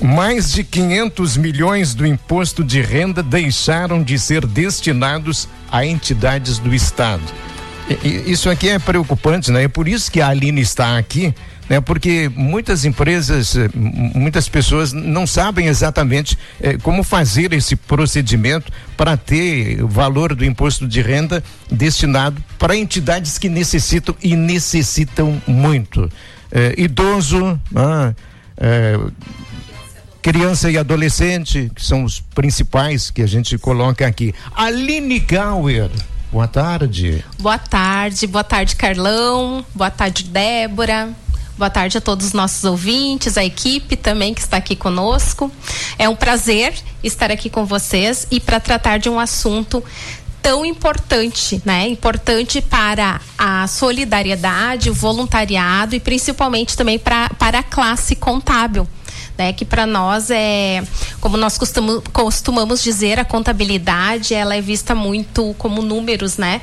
Mais de 500 milhões do imposto de renda deixaram de ser destinados a entidades do Estado. E, isso aqui é preocupante, né? É por isso que a Aline está aqui, né? Porque muitas empresas, eh, muitas pessoas não sabem exatamente eh, como fazer esse procedimento para ter o valor do imposto de renda destinado para entidades que necessitam e necessitam muito. Eh, idoso, ah, eh, criança e adolescente, que são os principais que a gente coloca aqui. Aline Gauer. Boa tarde. Boa tarde, boa tarde, Carlão. Boa tarde, Débora. Boa tarde a todos os nossos ouvintes, a equipe também que está aqui conosco. É um prazer estar aqui com vocês e para tratar de um assunto tão importante, né? Importante para a solidariedade, o voluntariado e principalmente também pra, para a classe contábil né? Que para nós é, como nós costumamos, costumamos dizer, a contabilidade ela é vista muito como números, né?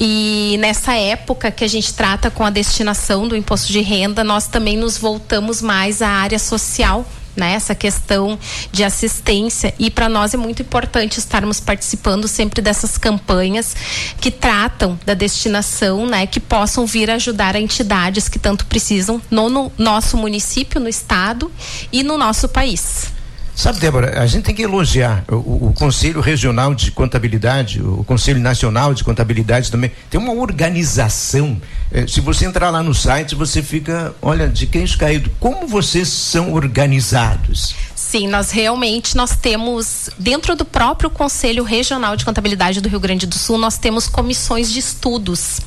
E nessa época que a gente trata com a destinação do imposto de renda, nós também nos voltamos mais à área social, né, essa questão de assistência e para nós é muito importante estarmos participando sempre dessas campanhas que tratam da destinação, né, que possam vir ajudar entidades que tanto precisam no, no nosso município, no estado e no nosso país. Sabe, Débora, a gente tem que elogiar o, o, Conselho Regional de Contabilidade, o Conselho Nacional de Contabilidade também. Tem uma organização. Eh, se você entrar lá no site, você fica, olha, de queixo caído. Como vocês são organizados? Sim, nós realmente nós temos dentro do próprio Conselho Regional de Contabilidade do Rio Grande do Sul, nós temos comissões de estudos.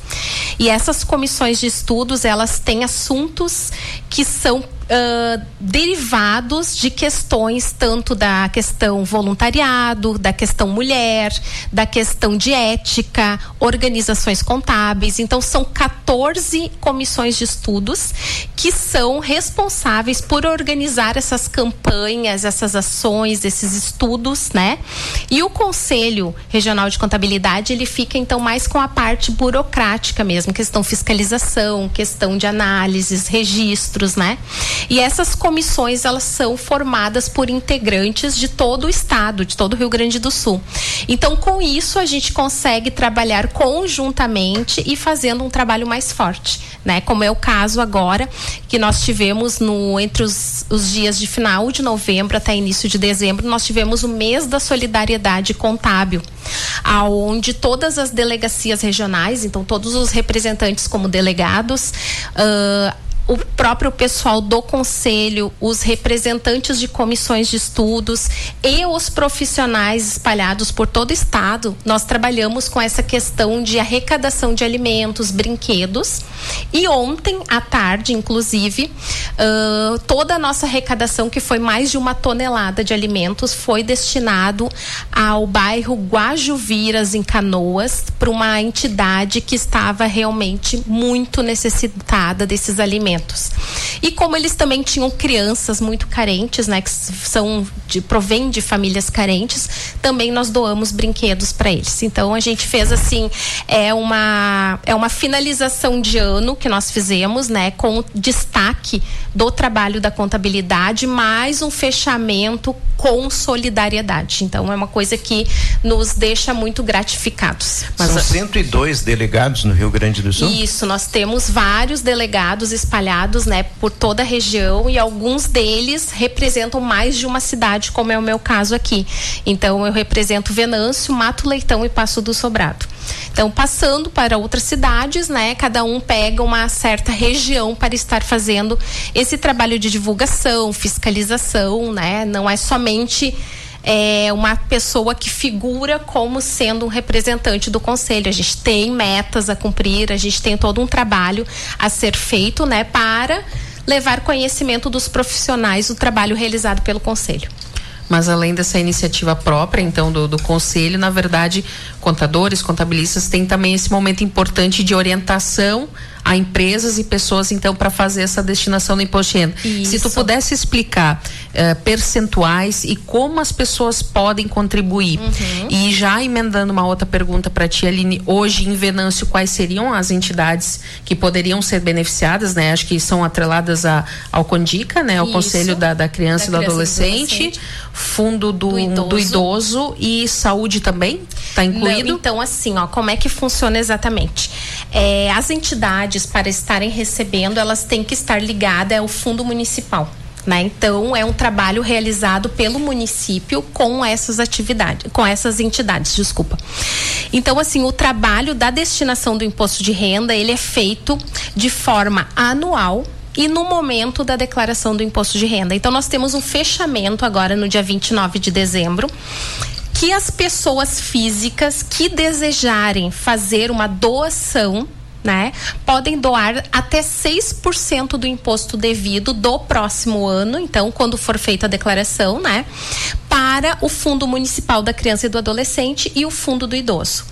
E essas comissões de estudos, elas têm assuntos que são uh, derivados de questões tanto da questão voluntariado, da questão mulher, da questão de ética, organizações contábeis. Então, são 14 comissões de estudos que são responsáveis por organizar essas campanhas, essas ações, esses estudos, né? E o Conselho Regional de Contabilidade, ele fica então mais com a parte burocrática mesmo, questão fiscalização, questão de análises, registros, né? E essas comissões elas são formadas por integrantes de todo o estado, de todo o Rio Grande do Sul. Então, com isso a gente consegue trabalhar conjuntamente e fazendo um trabalho mais forte, né? Como é o caso agora que nós tivemos no entre os, os dias de final de novembro até início de dezembro, nós tivemos o mês da solidariedade contábil, aonde todas as delegacias regionais, então todos os representantes como delegados uh, o próprio pessoal do conselho, os representantes de comissões de estudos e os profissionais espalhados por todo o estado, nós trabalhamos com essa questão de arrecadação de alimentos, brinquedos. E ontem à tarde, inclusive, uh, toda a nossa arrecadação, que foi mais de uma tonelada de alimentos, foi destinado ao bairro Guajuviras, em Canoas, para uma entidade que estava realmente muito necessitada desses alimentos alimentos. E como eles também tinham crianças muito carentes, né, que são de provém de famílias carentes, também nós doamos brinquedos para eles. Então a gente fez assim, é uma é uma finalização de ano que nós fizemos, né, com destaque do trabalho da contabilidade, mais um fechamento com solidariedade. Então é uma coisa que nos deixa muito gratificados. Mas São 102 delegados no Rio Grande do Sul? Isso, nós temos vários delegados espalhados, né, por toda a região e alguns deles representam mais de uma cidade, como é o meu caso aqui. Então eu represento Venâncio, Mato Leitão e Passo do Sobrado. Então, passando para outras cidades, né? Cada um pega uma certa região para estar fazendo esse trabalho de divulgação, fiscalização, né? Não é somente é, uma pessoa que figura como sendo um representante do conselho. A gente tem metas a cumprir, a gente tem todo um trabalho a ser feito, né, para levar conhecimento dos profissionais do trabalho realizado pelo conselho. Mas além dessa iniciativa própria, então, do, do conselho, na verdade, contadores, contabilistas têm também esse momento importante de orientação a empresas e pessoas, então, para fazer essa destinação do imposto de renda. Isso. Se tu pudesse explicar uh, percentuais e como as pessoas podem contribuir. Uhum. E já emendando uma outra pergunta para ti, Aline, hoje em Venâncio, quais seriam as entidades que poderiam ser beneficiadas, né? Acho que são atreladas a, ao Condica, né? Ao Isso. Conselho da, da Criança, da e, do adolescente, adolescente, Fundo do, do idoso. do, idoso. e Saúde também? Está incluído? Não, então, assim, ó, como é que funciona exatamente? É, as entidades, para estarem recebendo, elas têm que estar ligadas ao Fundo Municipal. Né? Então é um trabalho realizado pelo município com essas atividades, com essas entidades, desculpa. Então assim, o trabalho da destinação do imposto de renda, ele é feito de forma anual e no momento da declaração do imposto de renda. Então nós temos um fechamento agora no dia 29 de dezembro que as pessoas físicas que desejarem fazer uma doação né? Podem doar até 6% do imposto devido do próximo ano, então, quando for feita a declaração, né? Para o Fundo Municipal da Criança e do Adolescente e o Fundo do Idoso.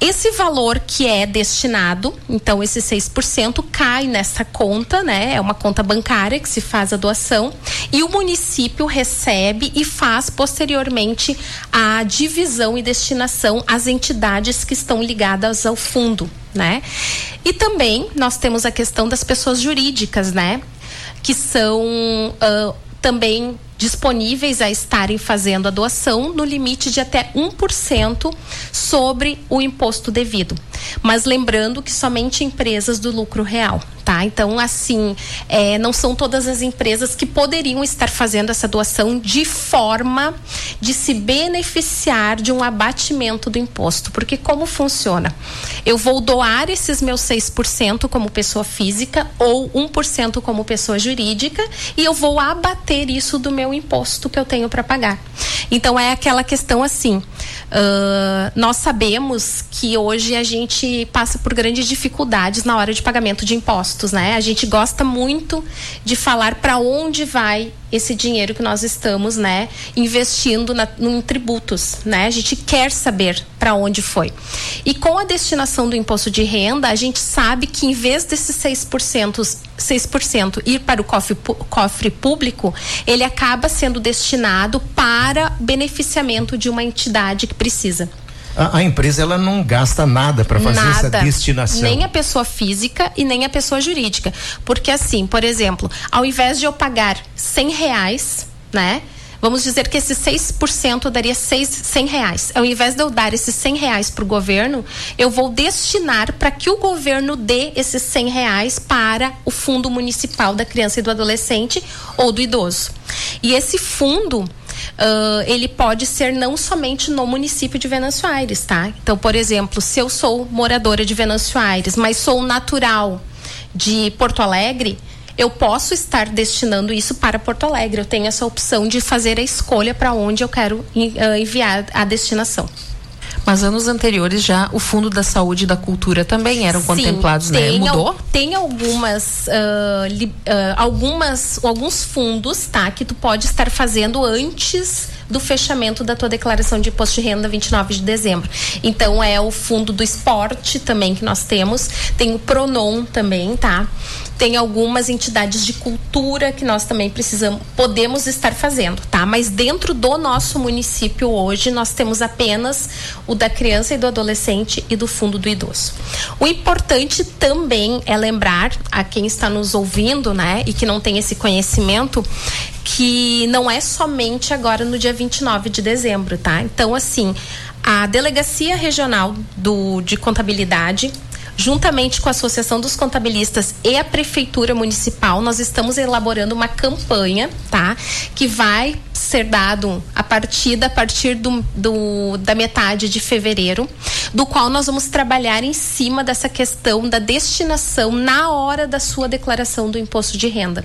Esse valor que é destinado, então esse 6% cai nessa conta, né? É uma conta bancária que se faz a doação e o município recebe e faz posteriormente a divisão e destinação às entidades que estão ligadas ao fundo, né? E também nós temos a questão das pessoas jurídicas, né? Que são uh, também disponíveis a estarem fazendo a doação no limite de até 1% sobre o imposto devido. Mas lembrando que somente empresas do lucro real tá? Então, assim, é, não são todas as empresas que poderiam estar fazendo essa doação de forma de se beneficiar de um abatimento do imposto. Porque como funciona? Eu vou doar esses meus 6% como pessoa física ou 1% como pessoa jurídica e eu vou abater isso do meu imposto que eu tenho para pagar. Então, é aquela questão assim. Uh, nós sabemos que hoje a gente passa por grandes dificuldades na hora de pagamento de impostos, né? A gente gosta muito de falar para onde vai esse dinheiro que nós estamos, né, investindo em tributos, né? A gente quer saber para onde foi. E com a destinação do imposto de renda, a gente sabe que em vez desses 6%, 6% ir para o cofre, cofre público, ele acaba sendo destinado para beneficiamento de uma entidade que precisa. A, a, empresa ela não gasta nada para fazer nada, essa destinação. Nem a pessoa física e nem a pessoa jurídica. Porque assim, por exemplo, ao invés de eu pagar cem reais, né? Vamos dizer que esse 6% daria seis, 100 reais. Ao invés de eu dar esses 100 reais para o governo, eu vou destinar para que o governo dê esses 100 reais para o Fundo Municipal da Criança e do Adolescente ou do Idoso. E esse fundo uh, ele pode ser não somente no município de Venâncio Aires, tá? Então, por exemplo, se eu sou moradora de Venâncio Aires, mas sou natural de Porto Alegre, eu posso estar destinando isso para Porto Alegre. Eu tenho essa opção de fazer a escolha para onde eu quero enviar a destinação. Mas anos anteriores já o Fundo da Saúde e da Cultura também eram Sim, contemplados, né? Mudou? Al, tem algumas, uh, li, uh, algumas, alguns fundos, tá? Que tu pode estar fazendo antes do fechamento da tua declaração de imposto de renda 29 de dezembro. Então é o fundo do esporte também que nós temos, tem o Pronon também, tá? Tem algumas entidades de cultura que nós também precisamos, podemos estar fazendo, tá? Mas dentro do nosso município hoje nós temos apenas o da criança e do adolescente e do fundo do idoso. O importante também é lembrar a quem está nos ouvindo, né, e que não tem esse conhecimento, que não é somente agora no dia 29 de dezembro, tá? Então, assim, a Delegacia Regional do, de Contabilidade juntamente com a Associação dos Contabilistas e a Prefeitura Municipal, nós estamos elaborando uma campanha, tá? Que vai ser dado a partida a partir do, do, da metade de fevereiro, do qual nós vamos trabalhar em cima dessa questão da destinação na hora da sua declaração do imposto de renda.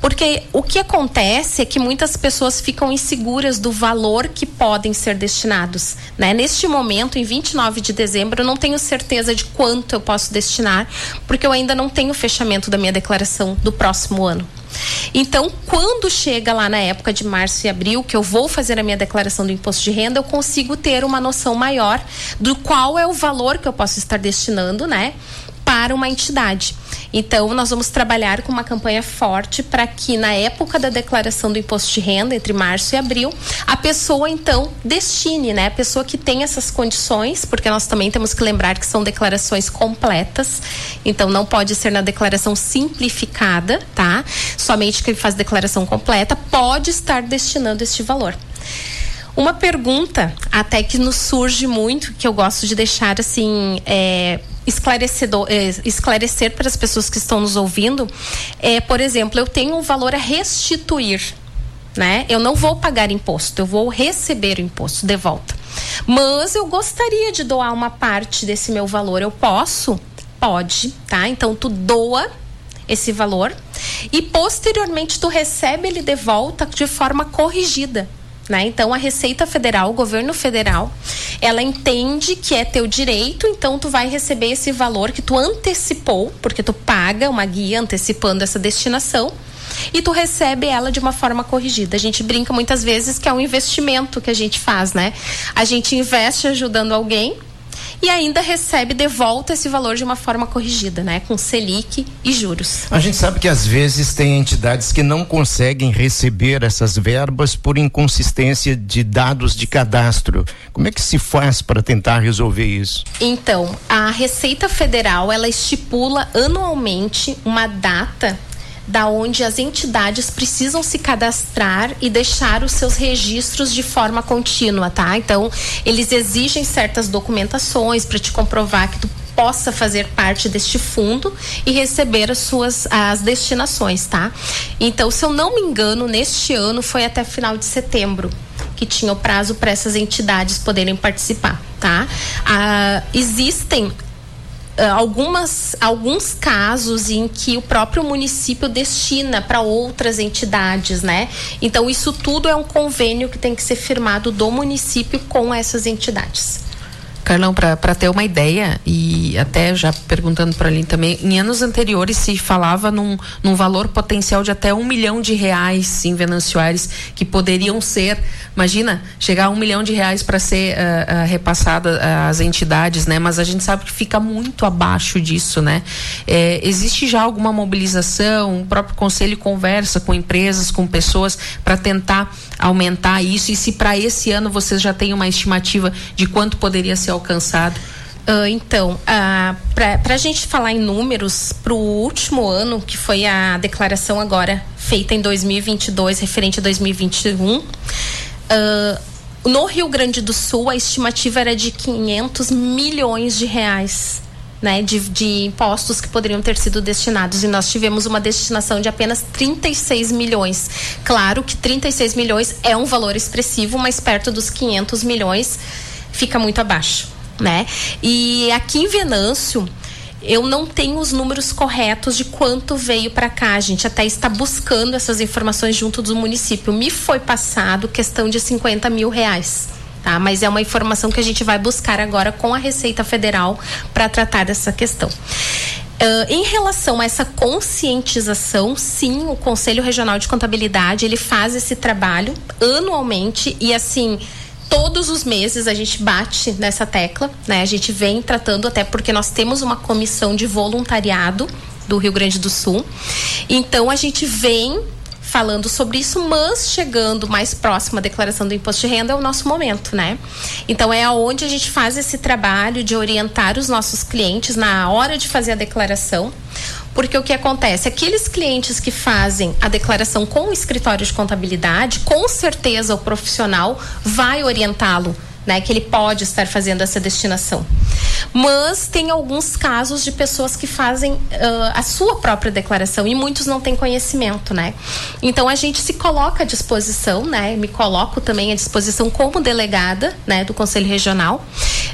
Porque o que acontece é que muitas pessoas ficam inseguras do valor que podem ser destinados. Né? Neste momento, em 29 de dezembro, eu não tenho certeza de quanto eu posso destinar, porque eu ainda não tenho o fechamento da minha declaração do próximo ano. Então, quando chega lá na época de março e abril, que eu vou fazer a minha declaração do imposto de renda, eu consigo ter uma noção maior do qual é o valor que eu posso estar destinando, né? Para uma entidade. Então, nós vamos trabalhar com uma campanha forte para que na época da declaração do imposto de renda, entre março e abril, a pessoa então destine, né? A pessoa que tem essas condições, porque nós também temos que lembrar que são declarações completas, então não pode ser na declaração simplificada, tá? Somente quem faz declaração completa pode estar destinando este valor. Uma pergunta até que nos surge muito, que eu gosto de deixar assim é, esclarecedor, é, esclarecer para as pessoas que estão nos ouvindo, é, por exemplo, eu tenho um valor a restituir, né? Eu não vou pagar imposto, eu vou receber o imposto de volta. Mas eu gostaria de doar uma parte desse meu valor, eu posso? Pode, tá? Então tu doa esse valor e posteriormente tu recebe ele de volta de forma corrigida. Né? Então a Receita Federal, o governo federal, ela entende que é teu direito, então tu vai receber esse valor que tu antecipou, porque tu paga uma guia antecipando essa destinação e tu recebe ela de uma forma corrigida. A gente brinca muitas vezes que é um investimento que a gente faz, né? A gente investe ajudando alguém e ainda recebe de volta esse valor de uma forma corrigida, né? Com Selic e juros. A gente sabe que às vezes tem entidades que não conseguem receber essas verbas por inconsistência de dados de cadastro. Como é que se faz para tentar resolver isso? Então, a Receita Federal, ela estipula anualmente uma data da onde as entidades precisam se cadastrar e deixar os seus registros de forma contínua, tá? Então, eles exigem certas documentações para te comprovar que tu possa fazer parte deste fundo e receber as suas as destinações, tá? Então, se eu não me engano, neste ano foi até final de setembro que tinha o prazo para essas entidades poderem participar, tá? Ah, existem algumas, alguns casos em que o próprio município destina para outras entidades, né? Então, isso tudo é um convênio que tem que ser firmado do município com essas entidades. Carlão, para ter uma ideia, e até já perguntando para ali também, em anos anteriores se falava num, num valor potencial de até um milhão de reais em Venâncio que poderiam ser, imagina, chegar a um milhão de reais para ser uh, uh, repassada às entidades, né? Mas a gente sabe que fica muito abaixo disso, né? É, existe já alguma mobilização, o próprio conselho conversa com empresas, com pessoas para tentar aumentar isso e se para esse ano vocês já têm uma estimativa de quanto poderia ser alcançado? Uh, então, uh, para a gente falar em números, para o último ano, que foi a declaração agora feita em 2022, referente a 2021, uh, no Rio Grande do Sul, a estimativa era de 500 milhões de reais. Né, de, de impostos que poderiam ter sido destinados e nós tivemos uma destinação de apenas 36 milhões. Claro que 36 milhões é um valor expressivo, mas perto dos 500 milhões fica muito abaixo, né? E aqui em Venâncio, eu não tenho os números corretos de quanto veio para cá. A gente até está buscando essas informações junto do município. Me foi passado questão de 50 mil reais. Tá? Mas é uma informação que a gente vai buscar agora com a Receita Federal para tratar dessa questão. Uh, em relação a essa conscientização, sim, o Conselho Regional de Contabilidade ele faz esse trabalho anualmente e assim todos os meses a gente bate nessa tecla, né? A gente vem tratando até porque nós temos uma comissão de voluntariado do Rio Grande do Sul. Então a gente vem falando sobre isso, mas chegando mais próximo à declaração do imposto de renda é o nosso momento, né? Então é onde a gente faz esse trabalho de orientar os nossos clientes na hora de fazer a declaração. Porque o que acontece? Aqueles clientes que fazem a declaração com o escritório de contabilidade, com certeza o profissional vai orientá-lo né, que ele pode estar fazendo essa destinação. Mas tem alguns casos de pessoas que fazem uh, a sua própria declaração e muitos não têm conhecimento, né? Então a gente se coloca à disposição, né? Me coloco também à disposição como delegada, né, do Conselho Regional,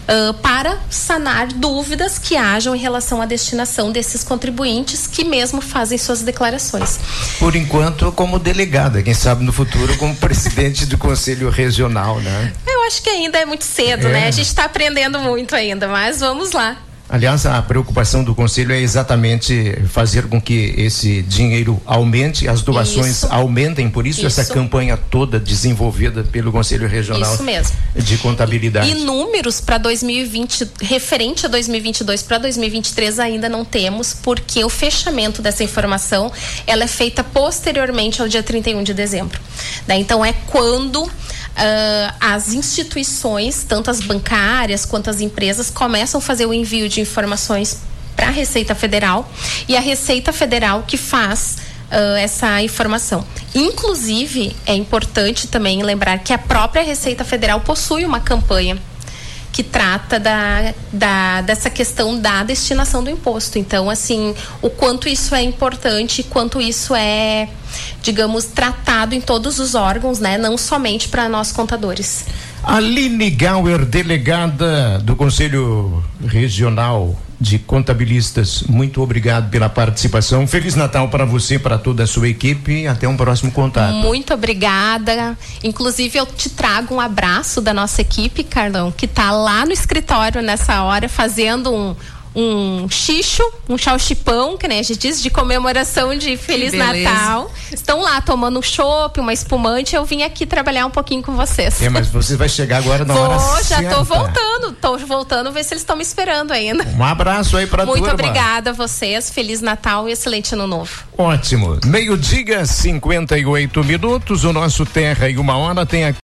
uh, para sanar dúvidas que hajam em relação à destinação desses contribuintes que mesmo fazem suas declarações. Por enquanto, como delegada, quem sabe no futuro como presidente do Conselho Regional, né? Eu acho que ainda é muito cedo, né? é. né? A gente está aprendendo muito ainda, mas vamos lá. Aliás, a preocupação do Conselho é exatamente fazer com que esse dinheiro aumente, as doações isso. aumentem, por isso, isso, essa campanha toda desenvolvida pelo Conselho Regional de Contabilidade. E números para 2020, referente a 2022 para 2023 ainda não temos, porque o fechamento dessa informação ela é feita posteriormente ao dia 31 de dezembro. Né? Então é quando Uh, as instituições, tanto as bancárias quanto as empresas, começam a fazer o envio de informações para a Receita Federal e a Receita Federal que faz uh, essa informação. Inclusive, é importante também lembrar que a própria Receita Federal possui uma campanha que trata da, da, dessa questão da destinação do imposto. Então, assim, o quanto isso é importante, quanto isso é, digamos, tratado em todos os órgãos, né? Não somente para nós contadores. Aline Gauer, delegada do Conselho Regional de Contabilistas, muito obrigado pela participação. Feliz Natal para você, para toda a sua equipe. Até um próximo contato. Muito obrigada. Inclusive, eu te trago um abraço da nossa equipe, Carlão, que está lá no escritório nessa hora fazendo um, um xixo, um chauchipão, que nem a gente diz, de comemoração de Feliz Natal. Estão lá tomando um chopp, uma espumante. Eu vim aqui trabalhar um pouquinho com vocês. É, mas você vai chegar agora na Vou, hora já certa. tô voltando. Tô voltando, ver se eles estão me esperando ainda. Um abraço aí pra Muito turma. obrigada a vocês. Feliz Natal e excelente ano novo. Ótimo. Meio-dia, 58 minutos. O nosso Terra e uma hora tem aqui.